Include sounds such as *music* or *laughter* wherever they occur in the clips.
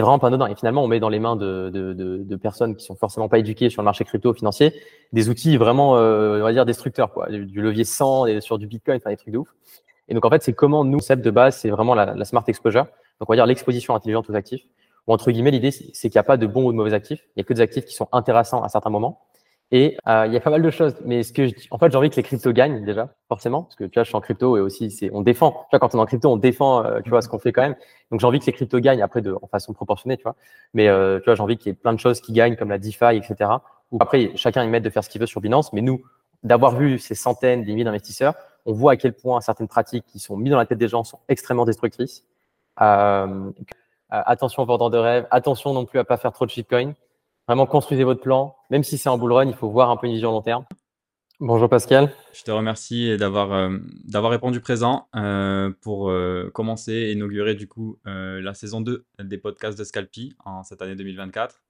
vraiment pas. Et finalement, on met dans les mains de, de, de, de, personnes qui sont forcément pas éduquées sur le marché crypto financier des outils vraiment, euh, on va dire, destructeurs, quoi. Du, levier 100 et sur du Bitcoin, enfin des trucs de ouf. Et donc, en fait, c'est comment nous, concept de base, c'est vraiment la, la, smart exposure. Donc, on va dire l'exposition intelligente aux actifs. Ou entre guillemets, l'idée, c'est qu'il n'y a pas de bons ou de mauvais actifs. Il n'y a que des actifs qui sont intéressants à certains moments. Et euh, il y a pas mal de choses. Mais ce que je, en fait, j'ai envie que les cryptos gagnent déjà, forcément, parce que tu vois, je suis en crypto et aussi, c'est, on défend. Tu vois, quand on est en crypto, on défend, euh, tu vois, ce qu'on fait quand même. Donc, j'ai envie que les cryptos gagnent après de, en façon proportionnée, tu vois. Mais euh, tu vois, j'ai envie qu'il y ait plein de choses qui gagnent, comme la DeFi, etc. Ou après, chacun y met de faire ce qu'il veut sur Binance. Mais nous, d'avoir vu ces centaines, des milliers d'investisseurs, on voit à quel point certaines pratiques qui sont mises dans la tête des gens sont extrêmement destructrices. Euh, attention vendeur de rêve, attention non plus à pas faire trop de shitcoin. Vraiment, construisez votre plan. Même si c'est un bull run, il faut voir un peu une vision long terme. Bonjour Pascal. Je te remercie d'avoir euh, d'avoir répondu présent euh, pour euh, commencer et inaugurer du coup la saison 2 des podcasts de Scalpi en cette année 2024.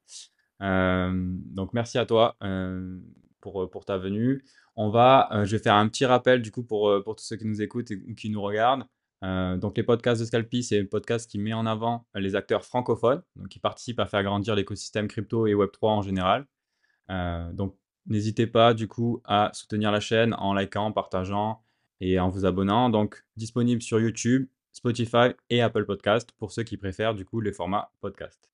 donc merci à toi pour, pour ta venue. On va, je vais faire un petit rappel du coup pour, pour tous ceux qui nous écoutent et qui nous regardent. Euh, donc les podcasts de Scalpi, c'est un podcast qui met en avant les acteurs francophones, donc qui participent à faire grandir l'écosystème crypto et Web3 en général. Euh, donc n'hésitez pas du coup à soutenir la chaîne en likant, en partageant et en vous abonnant. Donc disponible sur YouTube, Spotify et Apple Podcast pour ceux qui préfèrent du coup les formats podcast.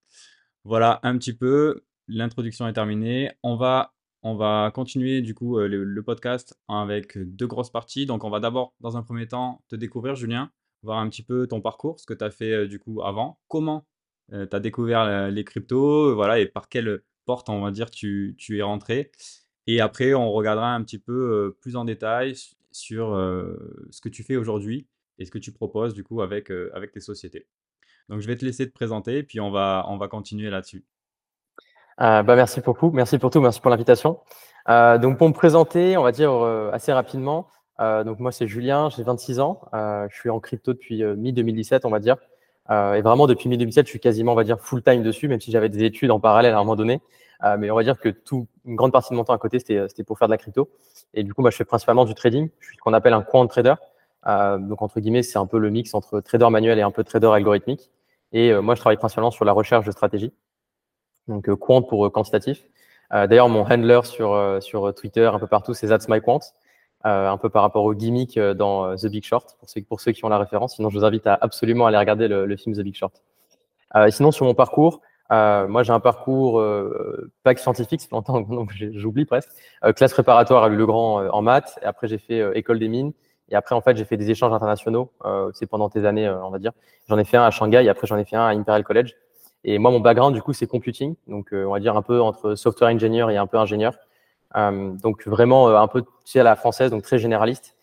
Voilà un petit peu, l'introduction est terminée. On va on va continuer du coup euh, le, podcast avec deux grosses parties. Donc on va d'abord dans un premier temps te découvrir Julien, voir un petit peu ton parcours, ce que tu as fait euh, du coup avant, comment euh, tu as découvert les cryptos, voilà, et par quelle porte on va dire tu, es rentré. Et après on regardera un petit peu plus en détail sur ce que tu fais aujourd'hui et ce que tu proposes du coup avec, tes sociétés. Donc je vais te laisser te présenter, puis on va continuer là-dessus. Euh, bah, merci beaucoup, merci pour tout, merci pour l'invitation. Euh, donc pour me présenter, on va dire euh, assez rapidement. Euh, donc moi c'est Julien, j'ai 26 ans, je suis en crypto depuis mi 2017 on va dire. et vraiment depuis mi 2017 je suis quasiment on va dire full time dessus, même si j'avais des études en parallèle à un moment donné. mais on va dire que tout, une grande partie de mon temps à côté c'était pour faire de la crypto. Et du coup moi je fais principalement du trading, je suis ce qu'on appelle un quant trader. donc entre guillemets c'est un peu le mix entre trader manuel et un peu trader algorithmique. Et moi je travaille principalement sur la recherche de stratégie donc euh, quant pour euh, quantitatif. Euh, d'ailleurs, mon handler sur, sur Twitter, un peu partout, c'est That's My un peu par rapport au gimmick dans The Big Short, pour ceux, qui ont la référence. Sinon, je vous invite à absolument aller regarder le, film The Big Short. sinon, sur mon parcours, moi, j'ai un parcours euh, que scientifique, c'est longtemps, *laughs* donc j'oublie presque. classe préparatoire à Le Grand en maths. Et après, j'ai fait école des mines. Et après, en fait, j'ai fait des échanges internationaux. c'est pendant tes années, on va dire. J'en ai fait un à Shanghai. Et après, j'en ai fait un à Imperial College. Et moi, mon background, du coup, c'est computing. Donc, euh, on va dire un peu entre software engineer et un peu ingénieur. Euh, donc, vraiment euh, un peu, tu sais, à la française, donc très généraliste.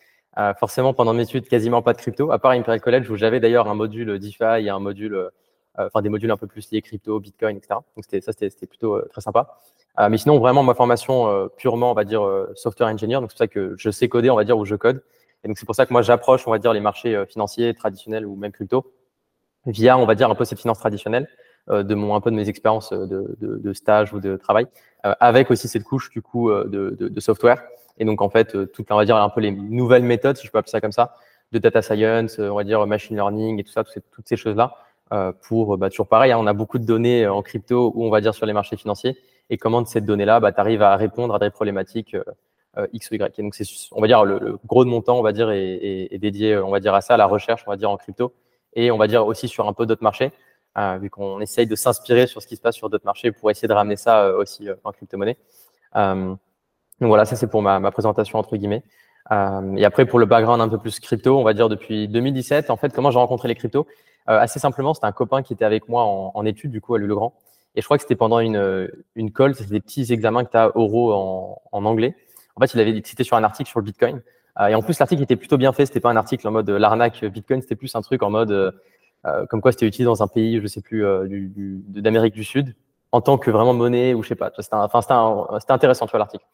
forcément, pendant mes études, quasiment pas de crypto, à part Imperial College, où j'avais d'ailleurs un module DeFi et un module, enfin, des modules un peu plus liés crypto, Bitcoin, etc. Donc, ça, c'était plutôt très sympa. mais sinon, vraiment, ma formation purement, on va dire, software engineer. Donc, c'est pour ça que je sais coder, on va dire, ou je code. Et donc, c'est pour ça que moi, j'approche, on va dire, les marchés financiers traditionnels ou même crypto via, on va dire, un peu cette finance traditionnelle. Euh, de mon un peu de mes expériences euh, de, de, de, stage ou de travail, euh, avec aussi cette couche du coup de, de, software. Et donc en fait, tout, on va dire un peu les nouvelles méthodes, si je peux appeler ça comme ça, de data science, on va dire machine learning et tout ça, toutes ces, toutes ces choses-là, pour bah, toujours pareil, hein, on a beaucoup de données en crypto ou on va dire sur les marchés financiers, et comment de cette donnée-là, bah, tu arrives à répondre à des problématiques X ou Y. Et donc c'est, on va dire, le, gros de mon temps, on va dire, est, est, est, dédié, on va dire, à ça, à la recherche, on va dire, en crypto, et on va dire aussi sur un peu d'autres marchés. Euh, vu qu'on essaye de s'inspirer sur ce qui se passe sur d'autres marchés pour essayer de ramener ça euh, aussi euh, en crypto-monnaie. donc voilà, ça c'est pour ma, ma, présentation entre guillemets. et après pour le background un peu plus crypto, on va dire depuis 2017, en fait, comment j'ai rencontré les cryptos? Assez simplement, c'était un copain qui était avec moi en, en études du coup à Lille-le-Grand. Et je crois que c'était pendant une, une colle, c'était des petits examens que tu as oraux en, en, anglais. En fait, il avait cité sur un article sur le Bitcoin. et en plus, l'article était plutôt bien fait. C'était pas un article en mode l'arnaque Bitcoin, c'était plus un truc en mode comme quoi c'était utilisé dans un pays, je sais plus, euh, d'Amérique du, Sud, en tant que vraiment monnaie ou je sais pas. C'était enfin, c'était intéressant, tu vois, l'article.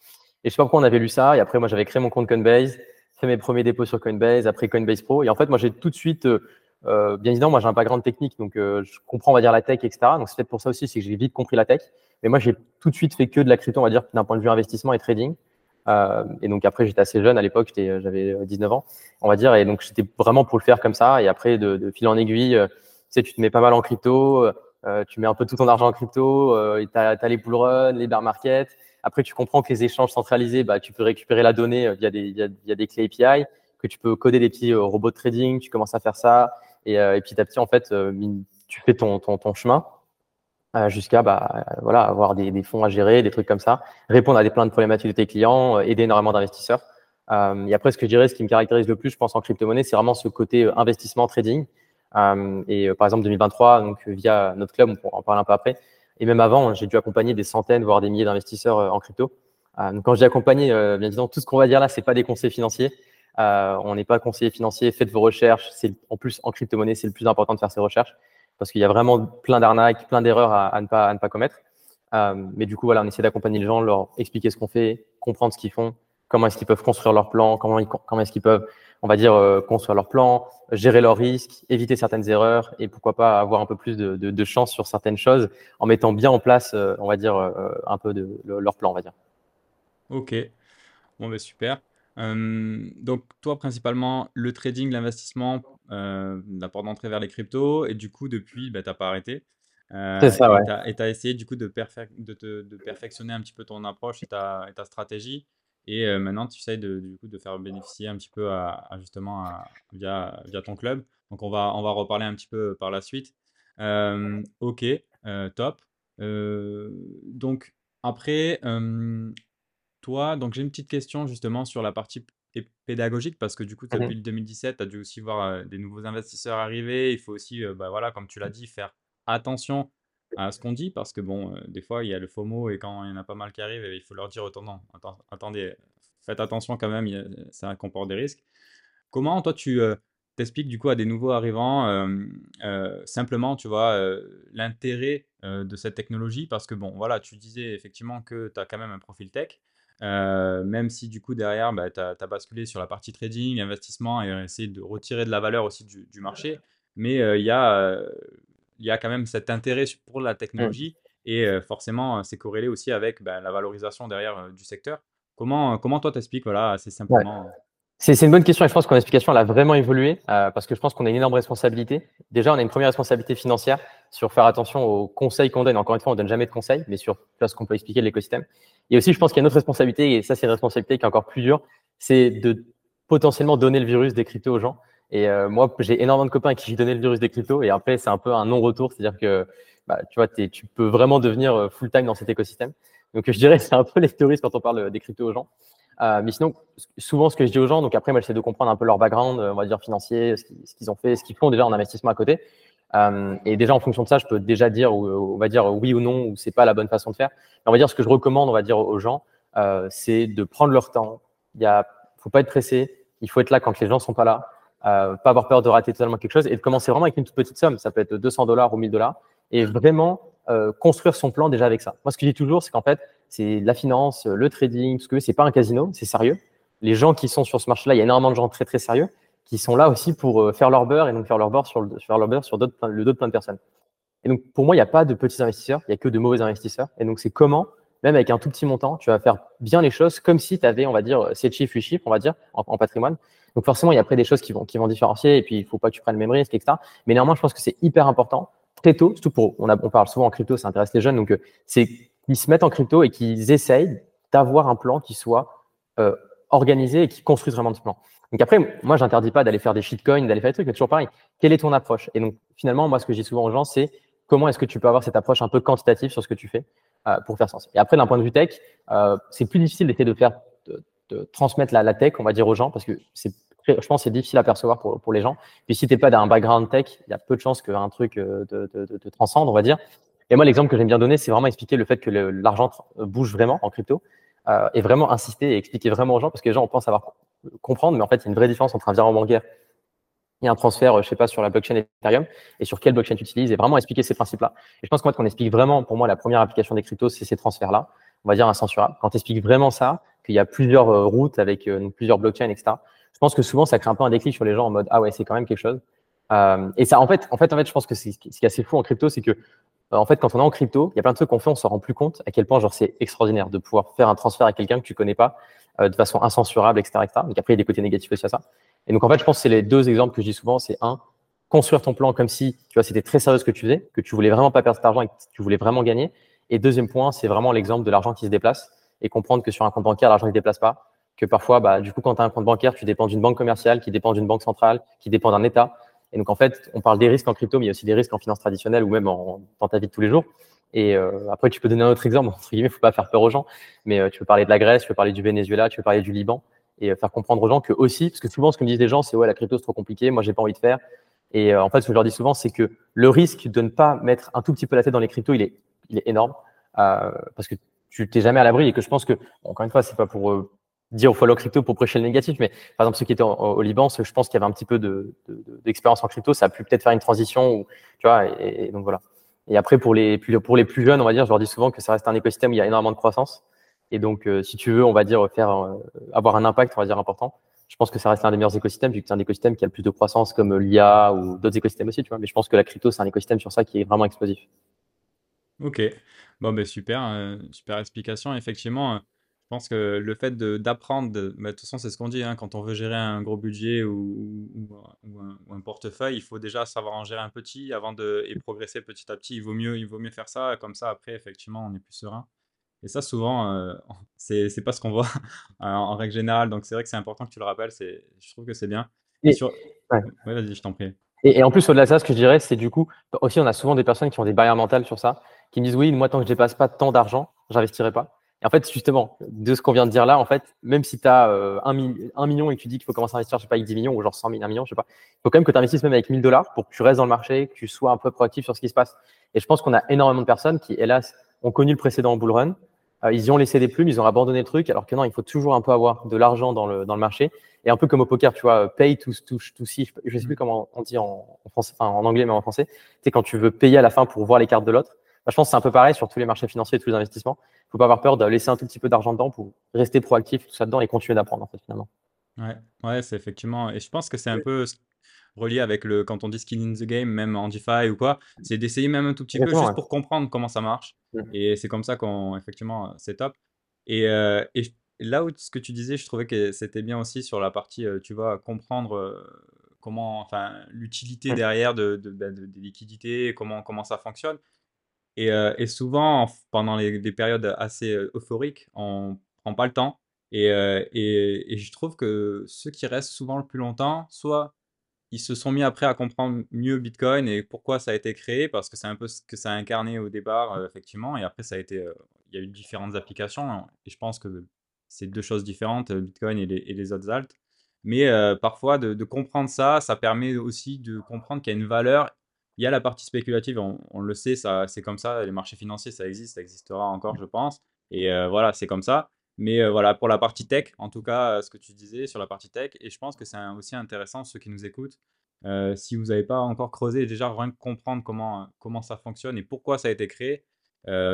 Et je sais pas pourquoi on avait lu ça. Et après, moi, j'avais créé mon compte Coinbase, fait mes premiers dépôts sur Coinbase, après Coinbase Pro. Et en fait, moi, j'ai tout de suite, euh, bien évidemment, moi, j'ai un background technique, donc je comprends, on va dire, la tech, etc. Donc, c'est peut-être pour ça aussi, c'est que j'ai vite compris la tech. Mais moi, j'ai tout de suite fait que de la crypto, on va dire, d'un point de vue investissement et trading. Euh, et donc après, j'étais assez jeune à l'époque, j'avais 19 ans, on va dire, et donc j'étais vraiment pour le faire comme ça. Et après, de, de fil en aiguille, euh, tu sais, tu te mets pas mal en crypto. Euh, tu mets un peu tout ton argent en crypto, tu as, les bull run, les bear market. Après, tu comprends que les échanges centralisés, bah, tu peux récupérer la donnée via des, via, des clés API, que tu peux coder des petits robots de trading, tu commences à faire ça. Et, et petit à petit, en fait, tu fais ton, ton, ton chemin jusqu'à bah, voilà, avoir des, des, fonds à gérer, des trucs comme ça, répondre à des plein de problématiques de tes clients, aider énormément d'investisseurs. Euh, et après, ce que je dirais, ce qui me caractérise le plus, je pense, en crypto-monnaie, c'est vraiment ce côté euh, investissement, trading. Euh, et par exemple, 2023, donc via notre club, on en parler un peu après. Et même avant, j'ai dû accompagner des centaines, voire des milliers d'investisseurs en crypto. donc, quand j'ai accompagné, bien évidemment, tout ce qu'on va dire là, c'est pas des conseils financiers. on n'est pas conseiller financier. Faites vos recherches. C'est en plus en crypto-monnaie, c'est le plus important de faire ses recherches parce qu'il y a vraiment plein d'arnaques, plein d'erreurs à, ne pas commettre. mais du coup, voilà, on essaie d'accompagner les gens, leur expliquer ce qu'on fait, comprendre ce qu'ils font, comment est-ce qu'ils peuvent construire leur plan, comment, est-ce qu'ils peuvent, on va dire, euh, construire leur plan, gérer leurs risques, éviter certaines erreurs et pourquoi pas avoir un peu plus de, chance sur certaines choses en mettant bien en place, euh, on va dire, euh, un peu de, leur plan, on va dire. Ok, bon, ben super. donc, toi, principalement, le trading, l'investissement, la porte d'entrée vers les cryptos, et du coup, depuis, ben, tu n'as pas arrêté. C'est ça, ouais. Et tu as, essayé, du coup, de, de, de, perfectionner un petit peu ton approche et ta, et ta stratégie. Et euh, maintenant, tu essayes de, du coup, de faire bénéficier un petit peu à, justement via, via ton club. Donc, on va, on va reparler un petit peu par la suite. Euh, ok, euh, top. donc, après, toi, donc j'ai une petite question justement sur la partie pédagogique parce que du coup, depuis le 2017, tu as dû aussi voir des nouveaux investisseurs arriver. Il faut aussi, bah, voilà, comme tu l'as dit, faire attention à ce qu'on dit parce que bon, euh, des fois il y a le FOMO et quand il y en a pas mal qui arrivent, il faut leur dire autant attendez, faites attention quand même, ça comporte des risques. Comment toi tu t'expliques du coup à des nouveaux arrivants simplement, tu vois, l'intérêt de cette technologie? Parce que bon, voilà, tu disais effectivement que tu as quand même un profil tech. Même si du coup derrière bah, tu as, basculé sur la partie trading, investissement et essayer de retirer de la valeur aussi du, du marché, mais il y a il y a quand même cet intérêt pour la technologie et forcément, c'est corrélé aussi avec ben, la valorisation derrière du secteur. Comment, comment toi t'expliques voilà, assez simplement C'est une bonne question et je pense que l'explication a vraiment évolué parce que je pense qu'on a une énorme responsabilité. Déjà, on a une première responsabilité financière sur faire attention aux conseils qu'on donne. Encore une fois, on ne donne jamais de conseils, mais sur ce qu'on peut expliquer de l'écosystème. Et aussi, je pense qu'il y a une autre responsabilité, et ça, c'est une responsabilité qui est encore plus dure, c'est de potentiellement donner le virus des cryptos aux gens. Et euh, moi, j'ai énormément de copains qui donné le virus des cryptos et après, c'est un peu un non-retour. C'est-à-dire que bah, tu vois, tu peux vraiment devenir euh, full-time dans cet écosystème. Donc, je dirais c'est un peu les théories quand on parle des cryptos aux gens. Euh, mais sinon, souvent, ce que je dis aux gens, donc après, moi, j'essaie de comprendre un peu leur background, on va dire financier, ce qu'ils ont fait, ce qu'ils font déjà en investissement à côté. Euh, et déjà, en fonction de ça, je peux déjà dire, on va dire oui ou non, ou c'est pas la bonne façon de faire. Mais on va dire ce que je recommande, on va dire aux gens, euh, c'est de prendre leur temps. Il y a, faut pas être pressé. Il faut être là quand les gens sont pas là. Euh, pas avoir peur de rater totalement quelque chose et de commencer vraiment avec une toute petite somme. Ça peut être 200 dollars ou 1000 dollars et vraiment euh, construire son plan déjà avec ça. Moi, ce que je dis toujours, c'est qu'en fait, c'est la finance, le trading, ce que c'est pas un casino, c'est sérieux. Les gens qui sont sur ce marché-là, il y a énormément de gens très très sérieux qui sont là aussi pour euh, faire leur beurre et donc faire leur beurre sur, le, faire leur beurre sur le dos de plein de personnes. Et donc pour moi, il n'y a pas de petits investisseurs, il y a que de mauvais investisseurs. Et donc c'est comment, même avec un tout petit montant, tu vas faire bien les choses comme si tu avais, on va dire, 7 chiffres, 8 chiffres, on va dire, en patrimoine. Donc forcément, il y a après des choses qui vont, qui vont différencier et puis il faut pas que tu prennes le même risque, etc. Mais néanmoins, je pense que c'est hyper important très tôt, surtout pour, on, parle souvent en crypto, ça intéresse les jeunes, donc euh, c'est qu'ils se mettent en crypto et qu'ils essayent d'avoir un plan qui soit euh, organisé et qui construise vraiment ce plan. Donc après, moi, j'interdis pas d'aller faire des shitcoins, d'aller faire des trucs, mais toujours pareil. Quelle est ton approche? Et donc finalement, moi, ce que je dis souvent aux gens, c'est comment est-ce que tu peux avoir cette approche un peu quantitative sur ce que tu fais euh, pour faire sens? Et après, d'un point de vue tech, euh, c'est plus difficile d'essayer de faire de transmettre la, la, tech, on va dire aux gens, parce que c'est, je pense, c'est difficile à percevoir pour, pour les gens. Puis si t'es pas d'un background tech, il y a peu de chances qu'un truc euh, te, te, transcende, on va dire. Et moi, l'exemple que j'aime bien donner, c'est vraiment expliquer le fait que l'argent bouge vraiment en crypto euh, et vraiment insister et expliquer vraiment aux gens, parce que les gens on pense savoir comprendre, mais en fait, il y a une vraie différence entre un virement bancaire et un transfert, je sais pas, sur la blockchain Ethereum et sur quelle blockchain tu utilises et vraiment expliquer ces principes-là. Et je pense qu'en fait, qu'on explique vraiment, pour moi, la première application des cryptos, c'est ces transferts-là. On va dire incensurables. Quand tu expliques vraiment ça, qu'il y a plusieurs euh, routes avec euh, plusieurs blockchains, etc. Je pense que souvent, ça crée un peu un déclic sur les gens en mode ah ouais, c'est quand même quelque chose. Euh, et ça, en fait, en fait, en fait, je pense que ce qui est assez fou en crypto, c'est que en fait, quand on est en crypto, il y a plein de trucs qu'on fait, on se rend plus compte à quel point genre c'est extraordinaire de pouvoir faire un transfert à quelqu'un que tu connais pas de façon incensurable, etc., etc. Donc après, il y a des côtés négatifs aussi à ça. Et donc en fait, je pense que c'est les deux exemples que je dis souvent. C'est un, construire ton plan comme si tu vois, c'était très sérieux ce que tu faisais, que tu voulais vraiment pas perdre cet argent et que tu voulais vraiment gagner. Et deuxième point, c'est vraiment l'exemple de l'argent qui se déplace et comprendre que sur un compte bancaire, l'argent ne se déplace pas. Que parfois, bah, du coup, quand tu as un compte bancaire, tu dépends d'une banque commerciale, qui dépend d'une banque centrale, qui dépend d'un État. Et donc, en fait, on parle des risques en crypto, mais il y a aussi des risques en finance traditionnelle ou même en, dans ta vie de tous les jours. Et euh, après, tu peux donner un autre exemple. *laughs* Entre guillemets, faut pas faire peur aux gens, mais euh, tu peux parler de la Grèce, tu peux parler du Venezuela, tu peux parler du Liban et euh, faire comprendre aux gens que aussi, parce que souvent, ce que me disent les gens, c'est ouais, la crypto c'est trop compliqué, moi j'ai pas envie de faire. Et en fait, ce que je leur dis souvent, c'est que le risque de ne pas mettre un tout petit peu la tête dans les cryptos, il est, énorme parce que tu t'es jamais à l'abri et que je pense que, encore une fois, c'est pas pour dire au follow crypto pour prêcher le négatif, mais par exemple ceux qui étaient au, Liban, je pense qu'il y avait un petit peu d'expérience de, de, en crypto, ça a pu peut-être faire une transition, ou, tu vois, et, donc voilà. Et après pour les pour les plus jeunes, on va dire, je leur dis souvent que ça reste un écosystème où il y a énormément de croissance, et donc euh, si tu veux, on va dire faire euh, avoir un impact, on va dire important. Je pense que ça reste un des meilleurs écosystèmes, vu que c'est un écosystème qui a le plus de croissance comme l'IA ou d'autres écosystèmes aussi, tu vois. Mais je pense que la crypto, c'est un écosystème sur ça qui est vraiment explosif. Ok, bon ben super, euh, super explication. Effectivement, pense que le fait d'apprendre, de, bah, de toute façon, c'est ce qu'on dit, hein, quand on veut gérer un gros budget ou, un, portefeuille, il faut déjà savoir en gérer un petit avant de et progresser petit à petit. Il vaut mieux, il vaut mieux faire ça, comme ça, après, effectivement, on est plus serein. Et ça, souvent, euh, *laughs* c'est pas ce qu'on voit *laughs* en, règle générale. Donc, c'est vrai que c'est important que tu le rappelles. Je trouve que c'est bien. Et vas-y, je t'en prie. Et, en plus, au-delà de ça, ce que je dirais, c'est du coup, aussi, on a souvent des personnes qui ont des barrières mentales sur ça, qui me disent oui, moi, tant que je dépasse pas tant d'argent, j'investirai pas. Et en fait, justement, de ce qu'on vient de dire là, en fait, même si tu as euh, un, million et que tu dis qu'il faut commencer à investir, je sais pas, avec 10 millions ou genre 100 000, 1 million, je sais pas, il faut quand même que tu investisses même avec 1000 dollars pour que tu restes dans le marché, que tu sois un peu proactif sur ce qui se passe. Et je pense qu'on a énormément de personnes qui, hélas, ont connu le précédent bull run. Euh, ils y ont laissé des plumes, ils ont abandonné le truc, alors que non, il faut toujours un peu avoir de l'argent dans le, dans le marché. Et un peu comme au poker, tu vois, pay to, to, to see, je sais plus comment on dit en, français, enfin, en anglais, mais en français. C'est quand tu veux payer à la fin pour voir les cartes de l'autre. Bah, je pense que c'est un peu pareil sur tous les marchés financiers et tous les investissements. Il ne faut pas avoir peur de laisser un tout petit peu d'argent dedans pour rester proactif, tout ça dedans et continuer d'apprendre en fait finalement. Ouais, ouais c'est effectivement. Et je pense que c'est un peu relié avec le quand on dit skin in the game, même en DeFi ou quoi, c'est d'essayer même un tout petit peu juste pour comprendre comment ça marche. Mmh. Et c'est comme ça qu'on effectivement c'est top. Et, euh, et, là où ce que tu disais, je trouvais que c'était bien aussi sur la partie, euh, tu vois, comprendre euh, comment, enfin, l'utilité mmh. derrière de, de, bah, de, des liquidités, comment, comment ça fonctionne. Euh, et, souvent, pendant des périodes assez euh, euphoriques, on prend pas le temps. Euh, et, je trouve que ceux qui restent souvent le plus longtemps, soit ils se sont mis après à comprendre mieux Bitcoin et pourquoi ça a été créé, parce que c'est un peu ce que ça a incarné au départ, effectivement. Et après, ça a été, il y a eu différentes applications. Hein, et je pense que c'est deux choses différentes, Bitcoin et les, autres alts. Mais parfois, de, comprendre ça, ça permet aussi de comprendre qu'il y a une valeur il y a la partie spéculative, on, le sait, ça, c'est comme ça. Les marchés financiers, ça existe, ça existera encore, je pense. Et euh, voilà, c'est comme ça. Mais euh, voilà, pour la partie tech, en tout cas, euh, ce que tu disais sur la partie tech, et je pense que c'est aussi intéressant, ceux qui nous écoutent, si vous n'avez pas encore creusé, déjà rien comprendre comment, comment ça fonctionne et pourquoi ça a été créé.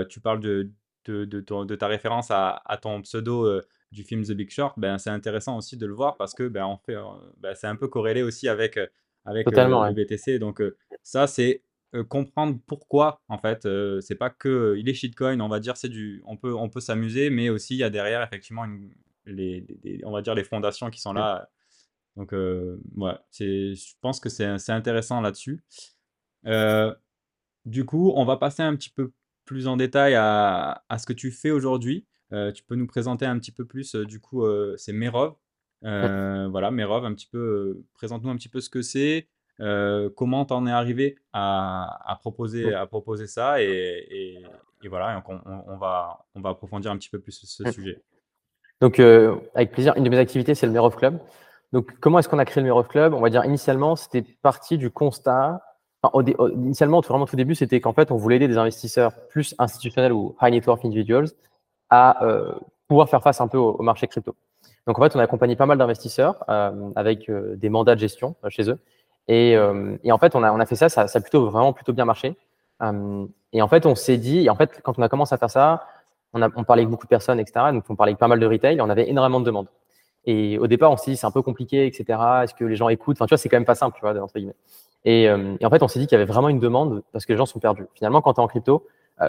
tu parles de, de, ta référence à, ton pseudo du film The Big Short, ben, c'est intéressant aussi de le voir parce que ben, fait, ben, c'est un peu corrélé aussi avec avec le BTC. Donc ça, c'est comprendre pourquoi en fait. c'est pas que il est shitcoin, on va dire, c'est du, on peut, on peut s'amuser, mais aussi il y a derrière effectivement les, on va dire les fondations qui sont là. Donc ouais, c'est, je pense que c'est intéressant là-dessus. du coup, on va passer un petit peu plus en détail à, à ce que tu fais aujourd'hui. tu peux nous présenter un petit peu plus, du coup, c'est Merov. Euh, voilà, Merov, un petit peu, euh, présente-nous un petit peu ce que c'est, euh, comment t'en es arrivé à, proposer, à proposer ça, et, voilà, on, va, on va approfondir un petit peu plus ce sujet. Donc, avec plaisir, une de mes activités, c'est le Merov Club. Donc, comment est-ce qu'on a créé le Merov Club? On va dire, initialement, c'était parti du constat. initialement, vraiment tout début, c'était qu'en fait, on voulait aider des investisseurs plus institutionnels ou high net worth individuals à pouvoir faire face un peu au marché crypto. Donc en fait, on a accompagné pas mal d'investisseurs euh, avec euh, des mandats de gestion euh, chez eux. Et, en fait, on a, fait ça, ça, a plutôt vraiment plutôt bien marché. et en fait, on s'est dit, en fait, quand on a commencé à faire ça, on, a, parlait avec beaucoup de personnes, etc. Donc on parlait avec pas mal de retail, et on avait énormément de demandes. Et au départ, on s'est dit, c'est un peu compliqué, etc. Est-ce que les gens écoutent? Enfin, tu vois, c'est quand même pas simple, tu vois, entre guillemets. Et, en fait, on s'est dit qu'il y avait vraiment une demande parce que les gens sont perdus. Finalement, quand tu es en crypto,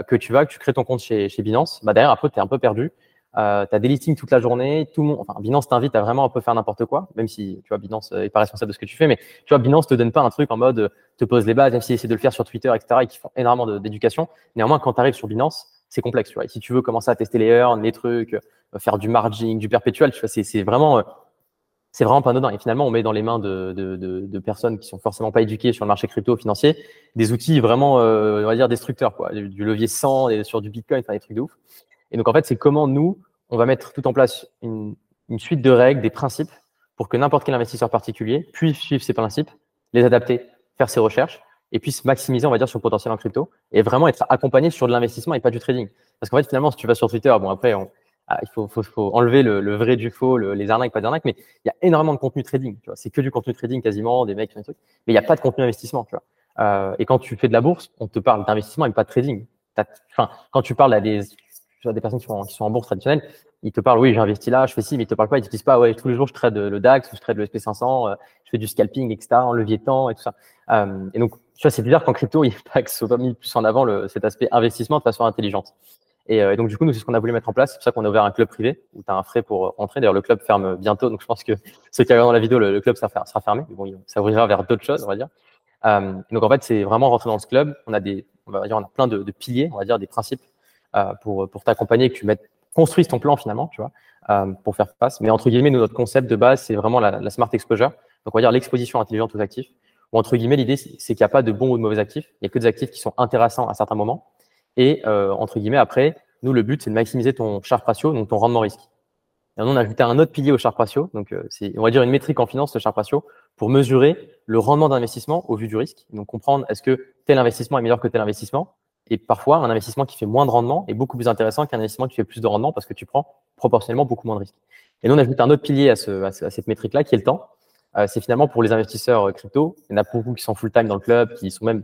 que tu vas, que tu crées ton compte chez, chez Binance, bah derrière, après, tu es un peu perdu euh, tu as des listings toute la journée, tout le monde, enfin, Binance t'invite à vraiment un peu faire n'importe quoi, même si, tu vois, Binance est pas responsable de ce que tu fais, mais tu vois, Binance te donne pas un truc en mode, te pose les bases, même s'ils essaient de le faire sur Twitter, etc., et qui font énormément d'éducation. Néanmoins, quand tu arrives sur Binance, c'est complexe, tu vois. Et si tu veux commencer à tester les earns, les trucs, euh, faire du margin, du perpétuel, tu vois, c'est vraiment, euh, c'est vraiment pas anodin. Et finalement, on met dans les mains de, de, personnes qui sont forcément pas éduquées sur le marché crypto financier des outils vraiment, euh, on va dire, destructeurs, quoi. Du, levier 100 et sur du Bitcoin, des trucs de ouf. Et donc, en fait, c'est comment nous, on va mettre tout en place une, suite de règles, des principes pour que n'importe quel investisseur particulier puisse suivre ces principes, les adapter, faire ses recherches et puisse maximiser, on va dire, son potentiel en crypto et vraiment être accompagné sur de l'investissement et pas du trading. Parce qu'en fait, finalement, si tu vas sur Twitter, bon, après, on, ah, il faut, enlever le, le, vrai du faux, les arnaques, pas d'arnaques, mais il y a énormément de contenu trading. C'est que du contenu trading quasiment, des mecs, des trucs, mais il n'y a pas de contenu investissement. Euh, et quand tu fais de la bourse, on te parle d'investissement et pas de trading. Enfin, quand tu parles à des, des personnes qui sont, en bourse traditionnelle, ils te parlent, oui, j'ai investi là, je fais ci, mais ils te parlent pas, ils te disent pas, ouais, tous les jours je trade le DAX, je trade le SP500, euh, je fais du scalping, etc., en levier temps et tout ça. Euh, et donc, tu vois, c'est bizarre qu'en crypto, *laughs* il n'y ait pas que soit mis plus en avant cet aspect investissement de façon intelligente. Euh, et, donc, du coup, nous, c'est ce qu'on a voulu mettre en place. C'est pour ça qu'on a ouvert un club privé où tu as un frais pour rentrer. D'ailleurs, le club ferme bientôt. Donc, je pense que *laughs* ceux qui regardent la vidéo, le, club sera, fermé. Mais bon, ça ouvrira vers d'autres choses, on va dire. Donc, en fait, c'est vraiment rentrer dans ce club. On a des, on va dire, on a plein de, de piliers, on va dire, des principes pour, pour t'accompagner, que tu mettes, construises ton plan finalement, tu vois, euh, pour faire face. Mais entre guillemets, nous, notre concept de base, c'est vraiment la, smart exposure. Donc, on va dire l'exposition intelligente aux actifs. Ou entre guillemets, l'idée, c'est qu'il n'y a pas de bons ou de mauvais actifs. Il n'y a que des actifs qui sont intéressants à certains moments. Et euh, entre guillemets, après, nous, le but, c'est de maximiser ton Sharp ratio, donc ton rendement risque. Et on a ajouté un autre pilier au Sharp ratio, donc euh, c'est, on va dire, une métrique en finance, le Sharp ratio, pour mesurer le rendement d'investissement au vu du risque. Donc comprendre est-ce que tel investissement est meilleur que tel investissement. Et parfois, un investissement qui fait moins de rendement est beaucoup plus intéressant qu'un investissement qui fait plus de rendement parce que tu prends proportionnellement beaucoup moins de risques. Et nous, on ajoute un autre pilier à, ce, à, cette métrique-là, qui est le temps. Euh, c'est finalement pour les investisseurs euh, crypto. Il y en a beaucoup qui sont full-time dans le club, qui sont même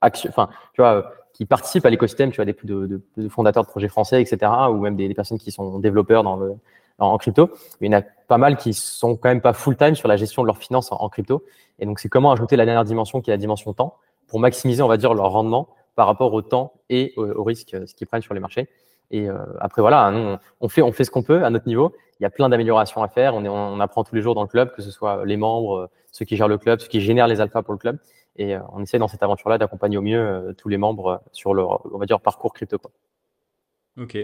action, enfin, tu vois, qui participent à l'écosystème, tu vois, des de, de, fondateurs de projets français, etc., ou même des, personnes qui sont développeurs dans le, en, crypto. Il y en a pas mal qui sont quand même pas full-time sur la gestion de leurs finances en, crypto. Et donc, c'est comment ajouter la dernière dimension qui est la dimension temps pour maximiser, on va dire, leur rendement par rapport au temps et au, risque ce qu'ils prennent sur les marchés. Et euh, après, voilà, on, on, fait, on fait ce qu'on peut à notre niveau. Il y a plein d'améliorations à faire. On, est, on, apprend tous les jours dans le club, que ce soit les membres, ceux qui gèrent le club, ceux qui génèrent les alphas pour le club. Et euh, on essaie dans cette aventure-là d'accompagner au mieux euh, tous les membres sur leur, on va dire, parcours crypto. Quoi. Ok.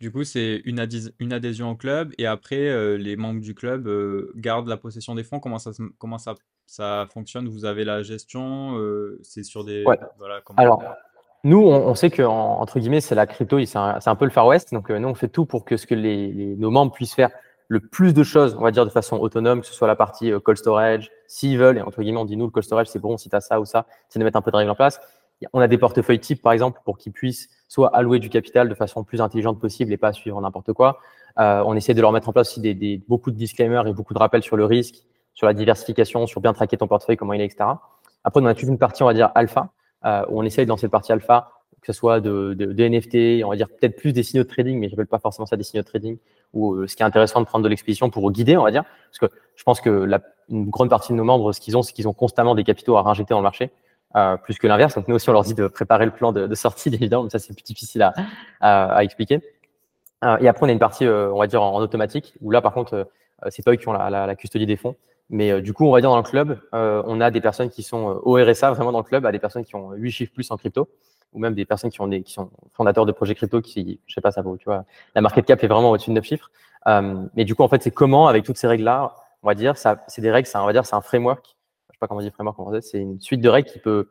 Du coup, c'est une, une, adhésion au club et après, euh, les membres du club gardent la possession des fonds. Comment ça, comment ça, ça fonctionne? Vous avez la gestion C'est sur des. Voilà, Alors, nous, on, sait que entre guillemets, c'est la crypto, c'est un, un, peu le Far West. Donc, nous, on fait tout pour que ce que les, les, nos membres puissent faire le plus de choses, on va dire, de façon autonome, que ce soit la partie euh, cold storage, s'ils veulent, et entre guillemets, on dit nous, le cold storage, c'est bon, si tu as ça ou ça, c'est de mettre un peu de règles en place. On a des portefeuilles types, par exemple, pour qu'ils puissent soit allouer du capital de façon plus intelligente possible et pas suivre n'importe quoi. Euh, on essaie de leur mettre en place aussi des, des, beaucoup de disclaimers et beaucoup de rappels sur le risque, sur la diversification, sur bien traquer ton portefeuille, comment il est, etc. Après, on a toute une partie, on va dire, alpha, euh, où on essaye dans cette partie alpha que ce soit de, de, de, NFT, on va dire peut-être plus des signaux de trading, mais je n'appelle pas forcément ça des signaux de trading, ou euh, ce qui est intéressant de prendre de l'expédition pour guider, on va dire, parce que je pense que la, une grande partie de nos membres, ce qu'ils ont, c'est qu'ils ont constamment des capitaux à réinjecter dans le marché, euh, plus que l'inverse. Donc nous aussi, on leur dit de préparer le plan de, sortie, *laughs* évidemment, mais ça c'est plus difficile à, expliquer. Euh, et après, on a une partie, euh, on va dire, en, automatique, où là, par contre, euh, c'est pas eux qui ont la, custodie des fonds. Mais du coup, on va dire dans le club, on a des personnes qui sont au RSA, vraiment dans le club, à des personnes qui ont 8 chiffres plus en crypto ou même des personnes qui, ont des, qui sont fondateurs de projets crypto qui, je sais pas, ça vaut, tu vois, la market cap est vraiment au-dessus de 9 chiffres. Euh, mais du coup, en fait, c'est comment, avec toutes ces règles-là, on va dire, c'est des règles, ça, on va dire, c'est un framework. Je sais pas comment on dit framework français, c'est une suite de règles qui peut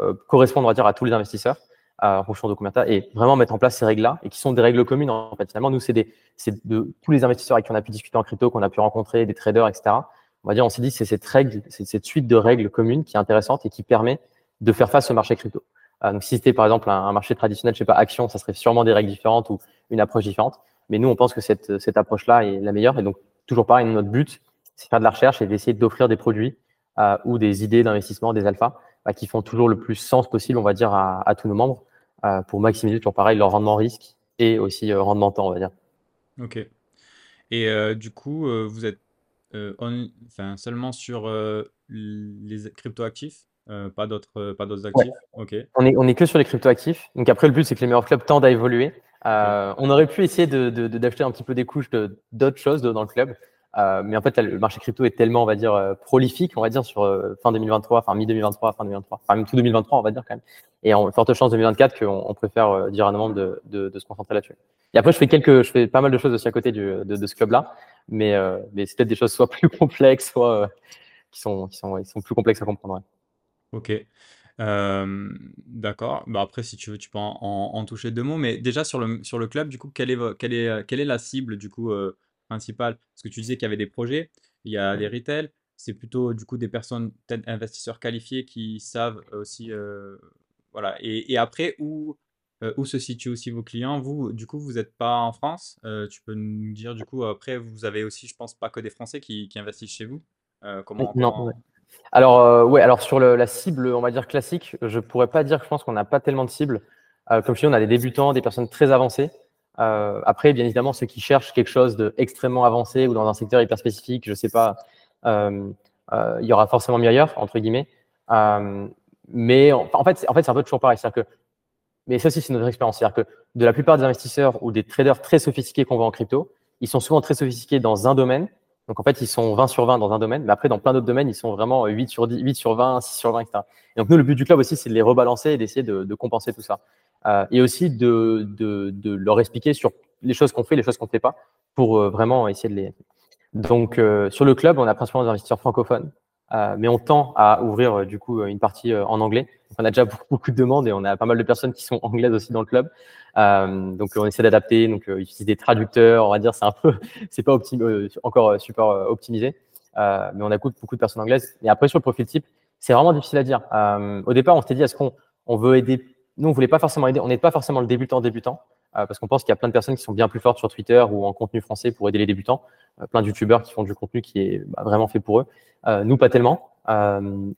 euh, correspondre, on va dire, à tous les investisseurs, en fonction de documentaire, et vraiment mettre en place ces règles-là, et qui sont des règles communes, en fait. Finalement, nous, c'est de tous les investisseurs avec qui on a pu discuter en crypto, qu'on a pu rencontrer, des traders, etc. On va dire, on s'est dit, c'est cette règle, c'est cette suite de règles communes qui est intéressante et qui permet de faire face au marché crypto. Euh, donc, si c'était par exemple un, marché traditionnel, je sais pas, action, ça serait sûrement des règles différentes ou une approche différente. Mais nous, on pense que cette, cette approche-là est la meilleure. Et donc, toujours pareil, notre but, c'est faire de la recherche et d'essayer d'offrir des produits euh, ou des idées d'investissement, des alphas, bah, qui font toujours le plus sens possible, on va dire, à, à tous nos membres euh, pour maximiser toujours pareil leur rendement risque et aussi euh, rendement temps, on va dire. Ok. Et euh, du coup, vous êtes on, enfin, seulement sur les crypto-actifs euh, pas d'autres, euh, pas d'autres actifs? Ok. On est, on est que sur les crypto actifs. Donc après, le but c'est que les meilleurs clubs tendent à évoluer. on aurait pu essayer d'acheter un petit peu des couches d'autres choses dans le club. Mais en fait, le marché crypto est tellement, on va dire, prolifique, on va dire, sur fin 2023, enfin mi-2023, fin 2023, enfin tout 2023, on va dire quand même. Et en forte chance 2024 qu'on on préfère dire à nos membres de, de, se concentrer là-dessus. Et après, je fais quelques, je fais pas mal de choses aussi à côté du, de, ce club-là, mais, mais c'est peut-être des choses soit plus *laughs* complexes, soit qui sont, qui sont, ils sont plus complexes à comprendre. Ok. d'accord. Bah après, si tu veux, tu peux en, toucher deux mots. Mais déjà sur le, sur le club, du coup, quelle est, quelle est, quelle est la cible du coup principale Parce que tu disais qu'il y avait des projets, il y a les retail. C'est plutôt du coup des personnes, investisseurs qualifiés qui savent aussi, voilà. Et, et après, où, où se situent aussi vos clients? Vous, du coup, vous n'êtes pas en France. tu peux nous dire du coup après, vous avez aussi, je pense, pas que des Français qui, qui investissent chez vous. comment, non, alors, euh, ouais, alors sur la cible, on va dire classique, je pourrais pas dire je pense qu'on n'a pas tellement de cibles. Euh, comme je dis, on a des débutants, des personnes très avancées. Euh, après, bien évidemment, ceux qui cherchent quelque chose d'extrêmement avancé ou dans un secteur hyper spécifique, je sais pas, il y aura forcément mieux ailleurs, entre guillemets. mais en, fait, en fait, c'est un peu toujours pareil. Que, mais ça aussi, c'est notre expérience. C'est-à-dire que de la plupart des investisseurs ou des traders très sophistiqués qu'on voit en crypto, ils sont souvent très sophistiqués dans un domaine donc en fait, ils sont 20 sur 20 dans un domaine, mais après, dans plein d'autres domaines, ils sont vraiment 8 sur 10, 8 sur 20, 6 sur 20, etc. Et donc nous, le but du club aussi, c'est de les rebalancer et d'essayer de, de, compenser tout ça. Euh, et aussi de, de, de, leur expliquer sur les choses qu'on fait, les choses qu'on ne fait pas, pour euh, vraiment essayer de les. Donc euh, sur le club, on a principalement des investisseurs francophones. Euh, mais on tend à ouvrir euh, du coup une partie euh, en anglais. on a déjà *laughs* beaucoup, de demandes et on a pas mal de personnes qui sont anglaises aussi dans le club. donc on essaie d'adapter, donc utiliser des traducteurs, on va dire, c'est un *laughs* peu, c'est pas encore super optimisé, mais on a beaucoup de personnes anglaises. Et après sur le profil type, c'est vraiment difficile à dire. au départ, on s'était dit est-ce qu'on on veut aider Nous, on voulait pas forcément aider. On n'est pas forcément le débutant débutant. Euh, parce qu'on pense qu'il y a plein de personnes qui sont bien plus fortes sur Twitter ou en contenu français pour aider les débutants, euh, plein de youtubeurs qui font du contenu qui est bah, vraiment fait pour eux. Euh, nous, pas tellement.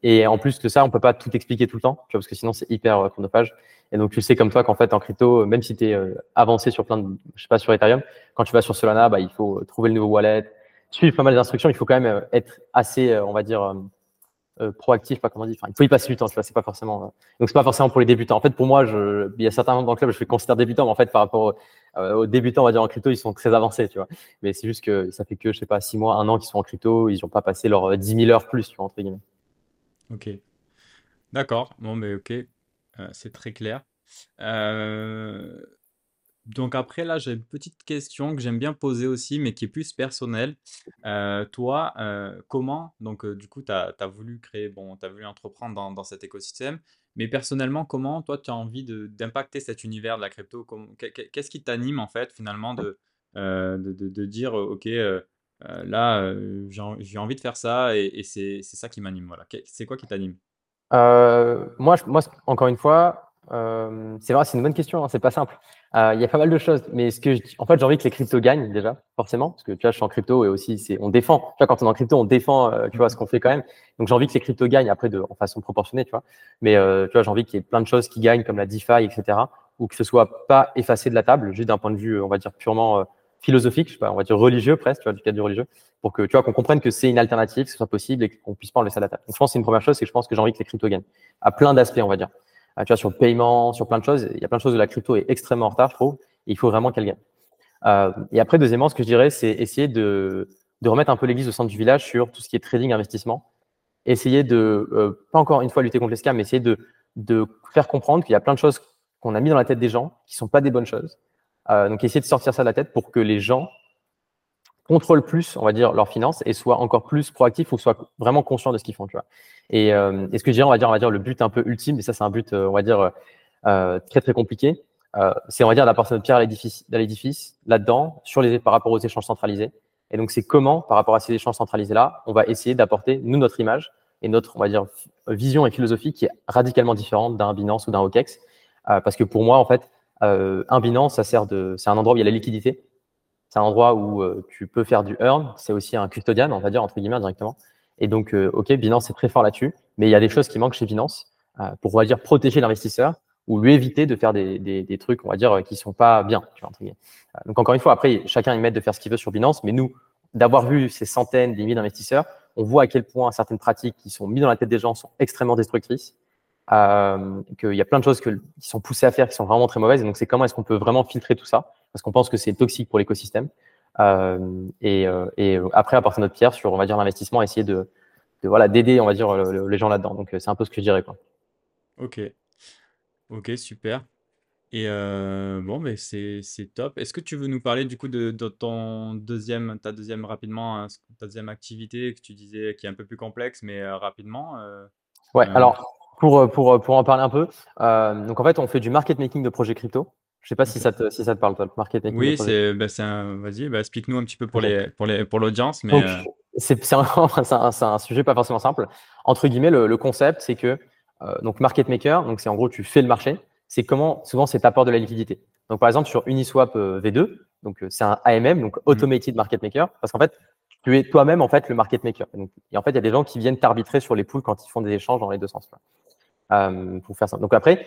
et en plus de ça, on peut pas tout expliquer tout le temps, parce que sinon c'est hyper chronophage. Et donc tu sais comme toi qu'en fait en crypto, même si tu es avancé sur plein de, je sais pas sur Ethereum, quand tu vas sur Solana, bah, il faut trouver le nouveau wallet, suivre pas mal d'instructions. Il faut quand même être assez, on va dire, euh, proactif, pas comment. Enfin, il faut y passer du temps. C'est pas forcément. Euh, donc c'est pas forcément pour les débutants. En fait, pour moi, je, il y a certains membres dans le club, je les considère débutants, mais en fait, par rapport euh, aux débutants, on va dire en crypto, ils sont très avancés, tu vois. Mais c'est juste que ça fait que, je sais pas, six mois, un an qu'ils sont en crypto, ils n'ont pas passé leurs 10 000 heures plus, tu vois, entre guillemets. Ok. D'accord. Bon, mais ok, c'est très clair. Donc après, là, j'ai une petite question que j'aime bien poser aussi, mais qui est plus personnelle. Euh, toi, euh, comment, donc euh, du coup, tu as, voulu créer, bon, tu as voulu entreprendre dans, cet écosystème, mais personnellement, comment, toi, tu as envie d'impacter cet univers de la crypto? Qu'est-ce qui t'anime, en fait, finalement, de, de, dire, OK, là, j'ai envie de faire ça et, c'est ça qui m'anime. Voilà. C'est quoi qui t'anime? Moi, moi, encore une fois, c'est vrai, c'est une bonne question, hein, c'est pas simple. Euh, il y a pas mal de choses, mais ce que je, en fait, j'ai envie que les cryptos gagnent déjà, forcément, parce que tu vois, je suis en crypto et aussi, c'est, on défend. Tu vois, quand on est en crypto, on défend, euh, tu vois, ce qu'on fait quand même. Donc, j'ai envie que les cryptos gagnent après de, en façon proportionnée, tu vois. Mais euh, tu vois, j'ai envie qu'il y ait plein de choses qui gagnent, comme la DeFi, etc., ou que ce soit pas effacé de la table, juste d'un point de vue, on va dire purement philosophique, je sais pas, on va dire religieux presque, tu vois, du cadre du religieux, pour que tu vois qu'on comprenne que c'est une alternative, que ce soit possible et qu'on puisse pas enlever ça de la table. Donc, je pense que c'est une première chose, c'est je pense que j'ai envie que les cryptos gagnent à plein d'aspects, on va dire. Tu vois, sur le paiement, sur plein de choses, il y a plein de choses de la crypto est extrêmement en retard, je trouve il faut vraiment qu'elle gagne. Euh, et après, deuxièmement, ce que je dirais, c'est essayer de, de, remettre un peu l'église au centre du village sur tout ce qui est trading, investissement. Essayer de, euh, pas encore une fois lutter contre les scams, mais essayer de, de faire comprendre qu'il y a plein de choses qu'on a mis dans la tête des gens qui sont pas des bonnes choses. Euh, donc, essayer de sortir ça de la tête pour que les gens contrôlent plus, on va dire, leurs finances et soient encore plus proactifs ou soient vraiment conscients de ce qu'ils font, tu vois. Et, euh, ce que je dirais, on va dire, on va dire le but un peu ultime, et ça, c'est un but, euh, on va dire, euh, très, très compliqué, euh, c'est on va dire d'apporter notre pierre à l'édifice là-dedans sur les par rapport aux échanges centralisés. Et donc c'est comment par rapport à ces échanges centralisés là, on va essayer d'apporter nous notre image et notre on va dire vision et philosophie qui est radicalement différente d'un Binance ou d'un OKEx. Euh, parce que pour moi en fait euh, un Binance ça sert de c'est un endroit où il y a la liquidité. C'est un endroit où euh, tu peux faire du earn. C'est aussi un custodian, on va dire entre guillemets directement. Et donc, euh, ok, Binance est très fort là-dessus, mais il y a des choses qui manquent chez Binance pour, on va dire, protéger l'investisseur ou lui éviter de faire des, trucs, on va dire, qui sont pas bien. Tu vois, euh, Donc encore une fois, après, chacun est maître de faire ce qu'il veut sur Binance, mais nous, d'avoir vu ces centaines, des milliers d'investisseurs, on voit à quel point certaines pratiques qui sont mises dans la tête des gens sont extrêmement destructrices. qu'il y a plein de choses qui sont poussées à faire qui sont vraiment très mauvaises. Et donc, c'est comment est-ce qu'on peut vraiment filtrer tout ça Parce qu'on pense que c'est toxique pour l'écosystème. et, et, après, apporter notre pierre sur, on va dire, l'investissement, essayer de, de voilà, d'aider, on va dire, les gens là-dedans. Donc, c'est un peu ce que je dirais. Quoi. Ok. Ok, super. Et euh, bon, mais c'est top. Est-ce que tu veux nous parler du coup de, ton deuxième, ta deuxième rapidement, hein, ta deuxième activité que tu disais qui est un peu plus complexe, mais euh, rapidement euh, Ouais, alors pour, pour, pour en parler un peu, donc en fait, on fait du market making de projets crypto. Je sais pas si ça te, si ça te parle, toi, le market making. Oui, c'est, bah, un, vas-y, bah, explique-nous un petit peu pour les, pour les, pour l'audience, mais. c'est un, *laughs* un, sujet pas forcément simple. Entre guillemets, le, le concept, c'est que donc market maker, donc c'est en gros tu fais le marché c'est comment souvent c'est apport de la liquidité. Donc par exemple sur Uniswap euh, V2, donc euh, c'est un AMM, donc Automated Market Maker, parce qu'en fait tu es toi-même en fait le market maker. Et, en fait il y a des gens qui viennent t'arbitrer sur les poules quand ils font des échanges dans les deux sens. Euh, pour faire ça. Donc après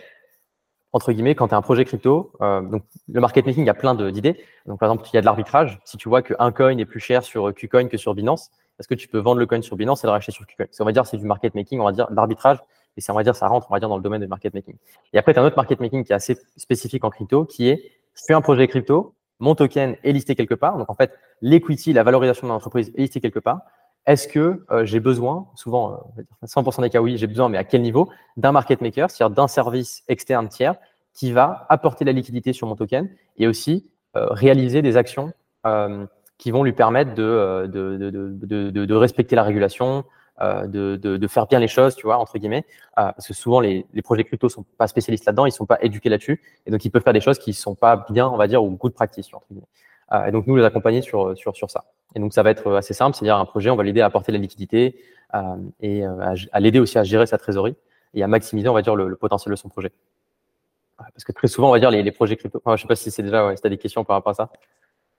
entre guillemets, quand tu as un projet crypto, donc le market making, il y a plein d'idées. Donc, par exemple, il y a de l'arbitrage. Si tu vois qu'un coin est plus cher sur KuCoin que sur Binance, est-ce que tu peux vendre le coin sur Binance et le racheter sur KuCoin On va dire c'est du market making, on va dire l'arbitrage et ça, on va dire, ça rentre, on va dire, dans le domaine du market making. Et après, tu as un autre market making qui est assez spécifique en crypto, qui est, je fais un projet crypto, mon token est listé quelque part. Donc, en fait, l'equity, la valorisation de l'entreprise est listée quelque part. Est-ce que euh, j'ai besoin, souvent, 100% euh, des cas oui, j'ai besoin, mais à quel niveau, d'un market maker, c'est-à-dire d'un service externe tiers qui va apporter la liquidité sur mon token et aussi euh, réaliser des actions qui vont lui permettre de, de, de, de respecter la régulation, euh, de, faire bien les choses, tu vois, entre guillemets, euh, parce que souvent les, les projets crypto sont pas spécialistes là-dedans, ils sont pas éduqués là-dessus, et donc ils peuvent faire des choses qui sont pas bien, on va dire, ou good practice, entre guillemets. Euh, et donc nous les accompagner sur sur sur ça. Et donc ça va être assez simple, c'est-à-dire un projet, on va l'aider à apporter la liquidité euh, et à, à l'aider aussi à gérer sa trésorerie et à maximiser, on va dire, le, potentiel de son projet. Parce que très souvent, on va dire les, les projets crypto. Enfin, je sais pas si c'est déjà, ouais, si as des questions par rapport à ça.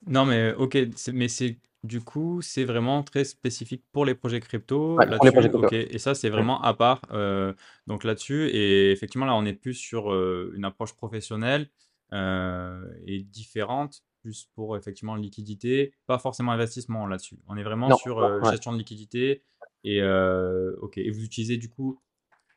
Non, mais ok, mais c'est du coup, c'est vraiment très spécifique pour les projets crypto là-dessus. Et ça, c'est vraiment à part. Euh, donc là-dessus, et effectivement, là, on est plus sur euh, une approche professionnelle euh, et différente, plus pour effectivement liquidité, pas forcément investissement là-dessus. On est vraiment sur gestion de liquidité. Et ok. Et vous utilisez du coup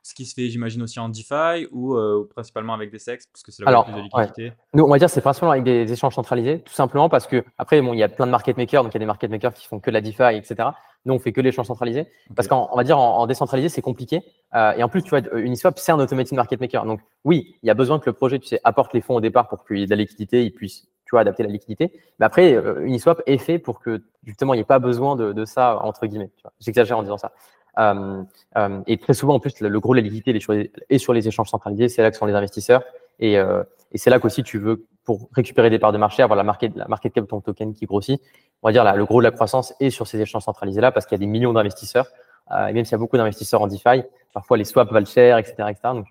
ce qui se fait, j'imagine, aussi en DeFi ou euh, principalement avec des SEX, parce que c'est la plus de liquidité Nous, on va dire c'est principalement avec des, échanges centralisés, tout simplement parce que, après, bon, il y a plein de market makers, donc il y a des market makers qui font que de la DeFi, etc. Nous, on fait que l'échange centralisé. Parce qu'en va dire en, décentralisé, c'est compliqué. Euh, et en plus, tu vois, Uniswap, c'est un automated market maker. Donc, oui, il y a besoin que le projet, tu sais, apporte les fonds au départ pour qu'il y ait de la liquidité, il puisse tu vois, adapter la liquidité. Mais après, euh, Uniswap est fait pour que justement, il n'y ait pas besoin de, ça, entre guillemets. J'exagère en disant ça. Euh, euh, et très souvent, en plus, le, gros de la liquidité est sur, les, échanges centralisés. C'est là que sont les investisseurs. Et, c'est là qu'aussi tu veux, pour récupérer des parts de marché, avoir la market, la market cap de ton token qui grossit. On va dire là, le gros de la croissance est sur ces échanges centralisés-là parce qu'il y a des millions d'investisseurs. Et même s'il y a beaucoup d'investisseurs en DeFi, parfois les swaps valent cher, etc. etc. donc,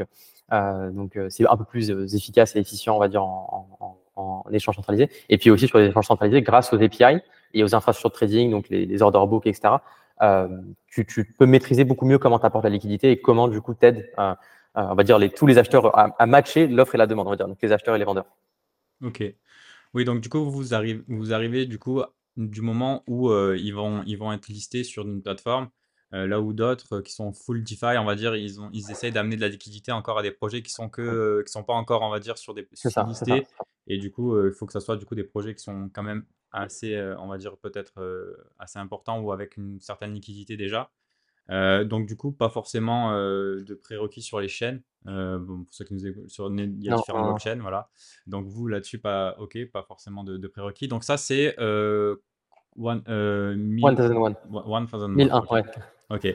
donc c'est un peu plus efficace et efficient, on va dire, en, en, échange centralisé. Et puis aussi sur les échanges centralisés, grâce aux API et aux infrastructures de trading, donc les, les order books, etc. Euh, tu, peux maîtriser beaucoup mieux comment tu apportes la liquidité et comment du coup t'aides, euh, on va dire, tous les acheteurs à, matcher l'offre et la demande, on va dire, donc les acheteurs et les vendeurs. Ok. Oui, donc du coup, vous arrivez, vous arrivez du coup du moment où euh, ils, vont, ils vont être listés sur une plateforme, euh, là où d'autres qui sont full DeFi, on va dire, ils, ont, ils essayent d'amener de la liquidité encore à des projets qui sont que qui sont pas encore, on va dire, sur des ça, listés. Et du coup, il faut que ça soit du coup des projets qui sont quand même assez, euh, on va dire peut-être euh, assez important ou avec une certaine liquidité déjà. Euh, donc du coup, pas forcément de prérequis sur les chaînes. bon, pour ceux qui nous écoutent, sur, il y a différentes blockchains, voilà. Donc vous là-dessus, pas ok, pas forcément de, prérequis. Donc ça c'est one, 1001. 1001, ouais. Ok.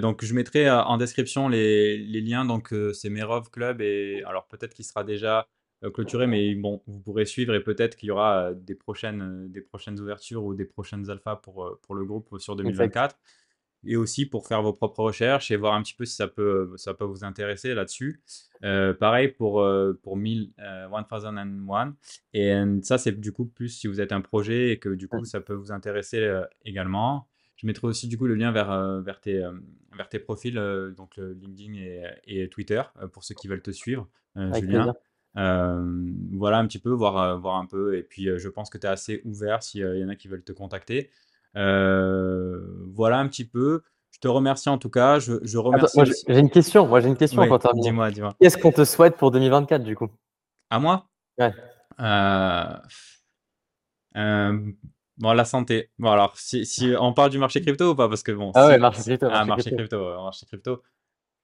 donc je mettrai en description les, les liens. Donc c'est Merov Club et alors peut-être qu'il sera déjà euh, clôturé, mais bon, vous pourrez suivre et peut-être qu'il y aura euh, des prochaines, euh, des prochaines ouvertures ou des prochaines alphas pour, pour le groupe sur 2024. Et aussi pour faire vos propres recherches et voir un petit peu si ça peut, ça peut vous intéresser là-dessus. pareil pour, pour 1000, 1001. Et ça, c'est du coup plus si vous êtes un projet et que du coup, ça peut vous intéresser également. Je mettrai aussi du coup le lien vers, vers, tes, vers tes profils, donc LinkedIn et, et Twitter, pour ceux qui veulent te suivre, Julien. Euh, voilà un petit peu, voir, euh, voir un peu. Et puis, euh, je pense que tu es assez ouvert s'il y en a qui veulent te contacter. voilà un petit peu. Je te remercie en tout cas. Je, je remercie. J'ai une question. Moi, j'ai une question Oui, pour terminer. dis-moi, dis-moi. Qu'est-ce qu'on te souhaite pour 2024 du coup? À moi? Ouais. Bon, la santé. Bon, alors, si, si on parle du marché crypto ou pas? Parce que bon. Ah ouais, marché crypto. Ah, marché crypto. marché crypto.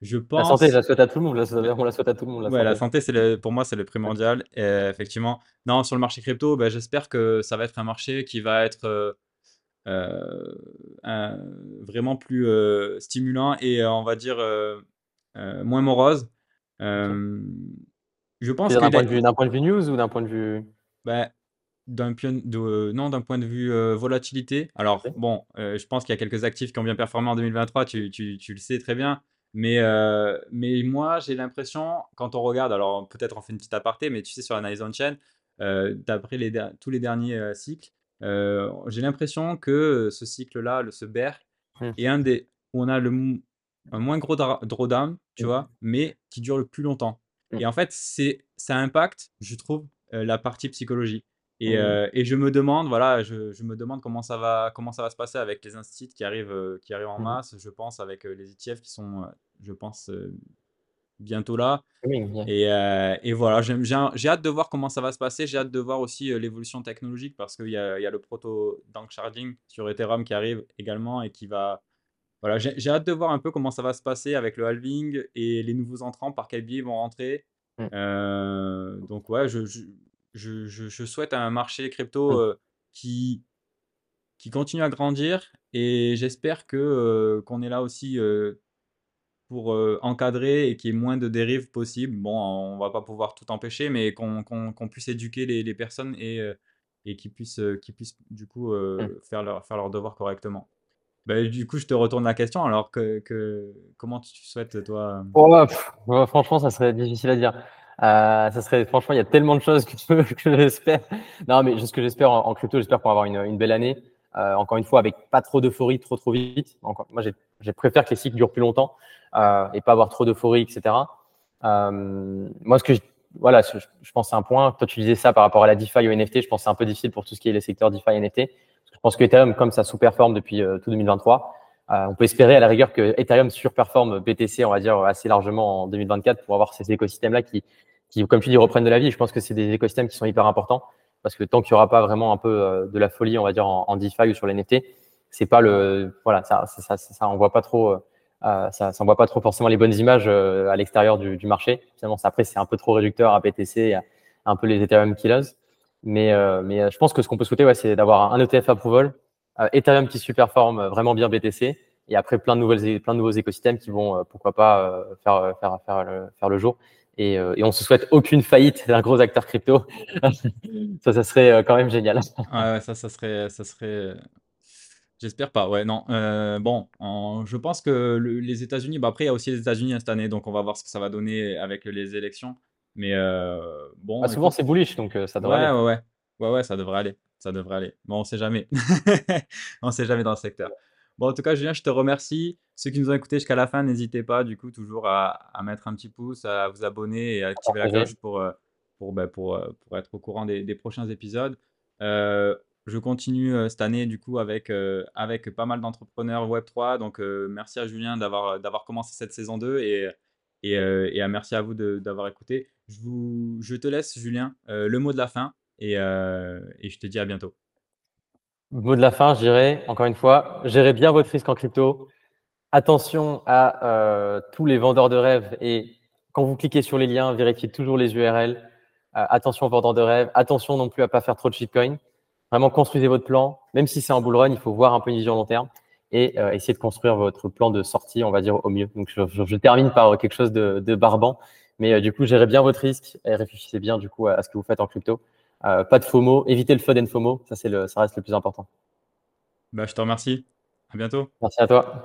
Je La pense. santé, je la souhaite à tout le monde. la On la souhaite à tout le monde. La Ouais, la santé. santé, c'est le, pour moi, c'est le primordial. Et, effectivement. Non, sur le marché crypto, ben, j'espère que ça va être un marché qui va être euh, euh, un- vraiment plus euh, stimulant et on va dire moins morose. Je pense D'un point, de vue- d'un point de vue news ou d'un point de vue. ben, d'un pion- de, non, d'un point de vue euh, volatilité. Alors, bon, euh, je pense qu'il y a quelques actifs qui ont bien performé en 2023, tu, tu- tu le sais très bien. Mais, euh, mais moi, j'ai l'impression, quand on regarde, alors peut-être on fait une petite aparté, mais tu sais, sur l'analyse on-chain, euh, d'après les der- tous les derniers euh, cycles, euh, j'ai l'impression que ce cycle-là, le, ce bear, Hmm. est un des où on a le un moins gros dra- drawdown, tu Hmm. vois, mais qui dure le plus longtemps. Hmm. Et en fait, c'est, ça impacte, je trouve, euh, la partie psychologie. Et, euh, et je me demande, voilà, je, je me demande comment ça va, comment ça va se passer avec les instituts qui arrivent, euh, qui arrivent en Mhm. masse. Je pense avec euh, les ETF qui sont, je pense, bientôt là. Oui. Et, euh, et voilà, j'ai hâte de voir comment ça va se passer. J'ai hâte de voir aussi euh, l'évolution technologique parce qu'il y y a le proto Dank Sharding sur Ethereum qui arrive également et qui va. Voilà, j'ai j'ai hâte de voir un peu comment ça va se passer avec le halving et les nouveaux entrants, par quel biais ils vont rentrer. Mm. Euh, donc, ouais, je, je, je, je- je souhaite un marché crypto Mm. euh, qui, qui continue à grandir et j'espère que euh, qu'on est là aussi euh, pour encadrer et qu'il y ait moins de dérives possibles. Bon, on va pas pouvoir tout empêcher, mais qu'on qu'on puisse éduquer les, les personnes et, et qu'ils puissent, qu'ils puissent du coup euh, Mm. faire, leur, faire leur devoir correctement. Bah, du coup, je te retourne la question. Alors, que, que, comment tu souhaites, toi Oh, pff, franchement, ça serait difficile à dire. Euh, ça serait, franchement, il y a tellement de choses que, *laughs* que j'espère. Non, mais ce que j'espère en, crypto, j'espère qu'on va avoir une, belle année. Euh, encore une fois, avec pas trop d'euphorie, trop trop vite. Encore, moi, j'ai- préfère que les cycles durent plus longtemps euh, et pas avoir trop d'euphorie, etc. Euh, moi, ce que je, voilà, je, je pense c'est un point. Toi, tu disais ça par rapport à la DeFi ou NFT. Je pense c'est un peu difficile pour tout ce qui est les secteurs DeFi et NFT. Je pense que Ethereum, comme ça sous-performe depuis euh, tout 2023, euh, on peut espérer à la rigueur que Ethereum surperforme BTC, on va dire, assez largement en 2024 pour avoir ces écosystèmes-là qui, qui, comme tu dis, reprennent de la vie. Je pense que c'est des écosystèmes qui sont hyper importants parce que tant qu'il n'y aura pas vraiment un peu euh, de la folie, on va dire, en, DeFi ou sur les NFT, c'est pas le, voilà, ça, ça, ça, ça on voit pas trop, euh, ça, ça envoie pas trop forcément les bonnes images euh, à l'extérieur du, du marché. Finalement, après, c'est un peu trop réducteur à BTC, et à, un peu les Ethereum killers. Mais, euh, mais euh, je pense que ce qu'on peut souhaiter, ouais, c'est d'avoir un ETF approval, euh, Ethereum qui superforme vraiment bien BTC, et après plein de nouvelles, plein de nouveaux écosystèmes qui vont, euh, pourquoi pas, euh, faire, faire, faire, le, faire le jour. Et, euh, et on se souhaite aucune faillite d'un gros acteur crypto. *laughs* ça, ça serait euh, quand même génial. Ah ouais, ça, ça serait, ça serait. J'espère pas. Ouais, non. Euh, bon, en- je pense que le- les États-Unis. Bah après, il y a aussi les États-Unis hein, cette année, donc on va voir ce que ça va donner avec les élections. Mais euh, bon. Ah, souvent, c'est bullish, donc euh, ça devrait Ouais, aller. ouais, ouais. Ouais, ouais, ça devrait aller. Ça devrait aller. Bon, on sait jamais. *laughs* On sait jamais dans le secteur. Bon, en tout cas, Julien, je te remercie. Ceux qui nous ont écoutés jusqu'à la fin, n'hésitez pas, du coup, toujours à, à mettre un petit pouce, à vous abonner et à activer la cloche pour, euh, pour, bah, pour, euh, pour être au courant des, des prochains épisodes. Euh, je continue euh, cette année, du coup, avec, euh, avec pas mal d'entrepreneurs Web3. Donc, merci à Julien d'avoir commencé cette saison 2 et, et, et à merci à vous d'avoir écouté. Je, vous, je te laisse, Julien, le mot de la fin et, et je te dis à bientôt. Mot de la fin, je dirais, encore une fois, gérez bien votre risque en crypto. Attention à euh, tous les vendeurs de rêves et quand vous cliquez sur les liens, vérifiez toujours les URL. Euh, attention aux vendeurs de rêves. Attention non plus à pas faire trop de shitcoin. Vraiment, construisez votre plan. Même si c'est un bull run, il faut voir un peu une vision long terme et euh, essayer de construire votre plan de sortie, on va dire, au mieux. Donc, je, termine par quelque chose de, barbant. Mais du coup, gérez bien votre risque et réfléchissez bien du coup à ce que vous faites en crypto. Euh, pas de FOMO, évitez le FUD and FOMO. Ça, c'est le, ça reste le plus important. Bah, je te remercie. À bientôt. Merci à toi.